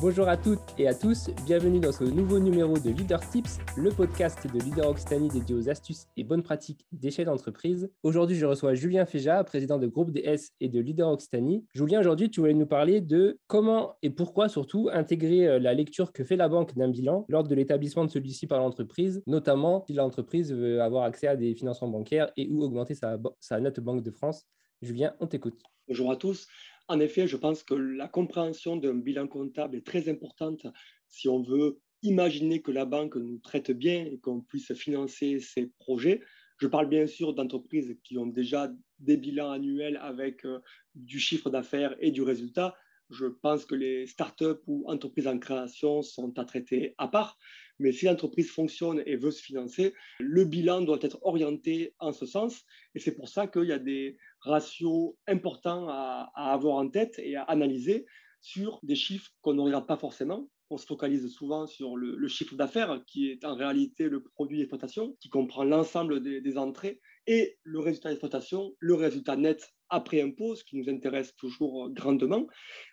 Bonjour à toutes et à tous, bienvenue dans ce nouveau numéro de Leader Tips, le podcast de Leader Occitanie dédié aux astuces et bonnes pratiques d'échelle d'entreprise. Aujourd'hui, je reçois Julien Féja, président de groupe DS et de Leader Occitanie. Julien, aujourd'hui, tu voulais nous parler de comment et pourquoi surtout intégrer euh, la lecture que fait la banque d'un bilan lors de l'établissement de celui-ci par l'entreprise, notamment si l'entreprise veut avoir accès à des financements bancaires et ou augmenter sa, sa note Banque de France. Julien, on t'écoute. Bonjour à tous. En effet, je pense que la compréhension d'un bilan comptable est très importante si on veut imaginer que la banque nous traite bien et qu'on puisse financer ses projets. Je parle bien sûr d'entreprises qui ont déjà des bilans annuels avec euh, du chiffre d'affaires et du résultat. Je pense que les startups ou entreprises en création sont à traiter à part. Mais si l'entreprise fonctionne et veut se financer, le bilan doit être orienté en ce sens. Et c'est pour ça qu'il y a des ratios importants à, avoir en tête et à analyser sur des chiffres qu'on ne regarde pas forcément. On se focalise souvent sur le, chiffre d'affaires, qui est en réalité le produit d'exploitation, qui comprend l'ensemble des, entrées, et le résultat d'exploitation, le résultat net après impôt, ce qui nous intéresse toujours grandement.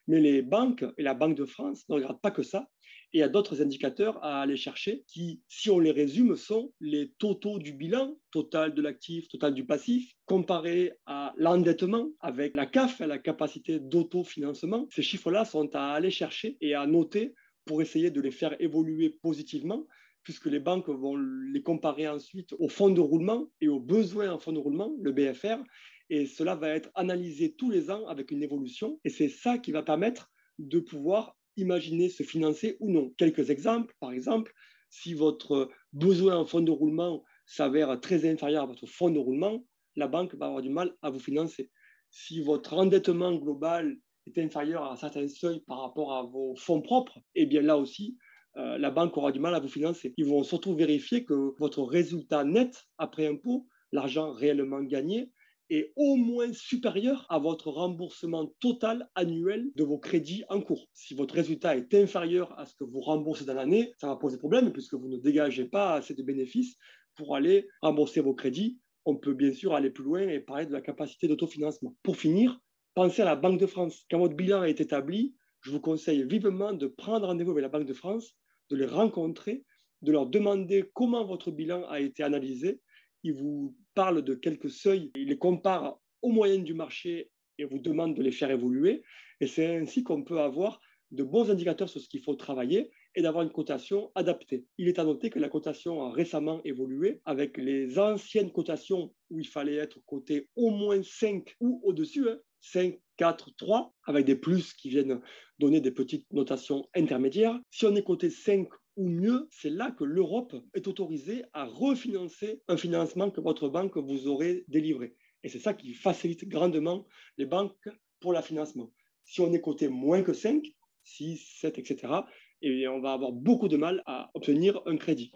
Mais les banques et la Banque de France ne regardent pas que ça. Il y a d'autres indicateurs à aller chercher qui, si on les résume, sont les totaux du bilan, total de l'actif, total du passif, comparé à l'endettement avec la CAF, la capacité d'autofinancement. Ces chiffres-là sont à aller chercher et à noter pour essayer de les faire évoluer positivement puisque les banques vont les comparer ensuite au fonds de roulement et aux besoins en fonds de roulement, le BFR, et cela va être analysé tous les ans avec une évolution, et c'est ça qui va permettre de pouvoir imaginer se financer ou non. Quelques exemples, par exemple, si votre besoin en fonds de roulement s'avère très inférieur à votre fonds de roulement, la banque va avoir du mal à vous financer. Si votre endettement global est inférieur à un certain seuil par rapport à vos fonds propres, eh bien là aussi, euh, la banque aura du mal à vous financer. Ils vont surtout vérifier que votre résultat net après impôt, l'argent réellement gagné, est au moins supérieur à votre remboursement total annuel de vos crédits en cours. Si votre résultat est inférieur à ce que vous remboursez dans l'année, ça va poser problème puisque vous ne dégagez pas assez de bénéfices pour aller rembourser vos crédits. On peut bien sûr aller plus loin et parler de la capacité d'autofinancement. Pour finir, pensez à la Banque de France. Quand votre bilan est établi, je vous conseille vivement de prendre rendez-vous avec la Banque de France, de les rencontrer, de leur demander comment votre bilan a été analysé il vous parle de quelques seuils, il les compare aux moyennes du marché et vous demande de les faire évoluer. Et c'est ainsi qu'on peut avoir de bons indicateurs sur ce qu'il faut travailler et d'avoir une cotation adaptée. Il est à noter que la cotation a récemment évolué avec les anciennes cotations où il fallait être coté au moins 5 ou au-dessus, 5, 4, 3, avec des plus qui viennent donner des petites notations intermédiaires. Si on est coté 5 ou mieux, c'est là que l'Europe est autorisée à refinancer un financement que votre banque vous aurait délivré. Et c'est ça qui facilite grandement les banques pour le financement. Si on est coté moins que 5, 6, 7, etc., et on va avoir beaucoup de mal à obtenir un crédit.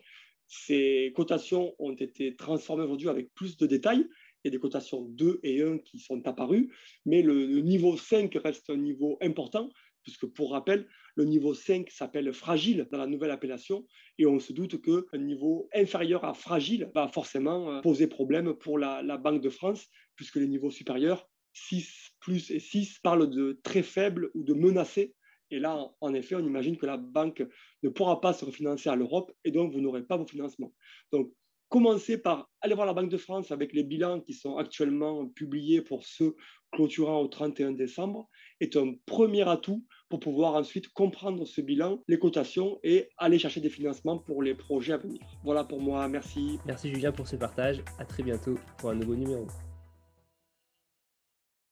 Ces cotations ont été transformées aujourd'hui avec plus de détails. Il des cotations 2 et 1 qui sont apparues, mais le, le niveau 5 reste un niveau important puisque pour rappel, le niveau 5 s'appelle fragile dans la nouvelle appellation, et on se doute qu'un niveau inférieur à fragile va forcément euh, poser problème pour la, Banque de France, puisque les niveaux supérieurs, 6 plus et 6, parlent de très faible ou de menacé. Et là, en effet, on imagine que la banque ne pourra pas se refinancer à l'Europe, et donc vous n'aurez pas vos financements. Donc, commencez par aller voir la Banque de France avec les bilans qui sont actuellement publiés pour ceux clôturant au 31 décembre est un premier atout pour pouvoir ensuite comprendre ce bilan, les cotations et aller chercher des financements pour les projets à venir. Voilà pour moi, merci. Merci Julien pour ce partage, à très bientôt pour un nouveau numéro.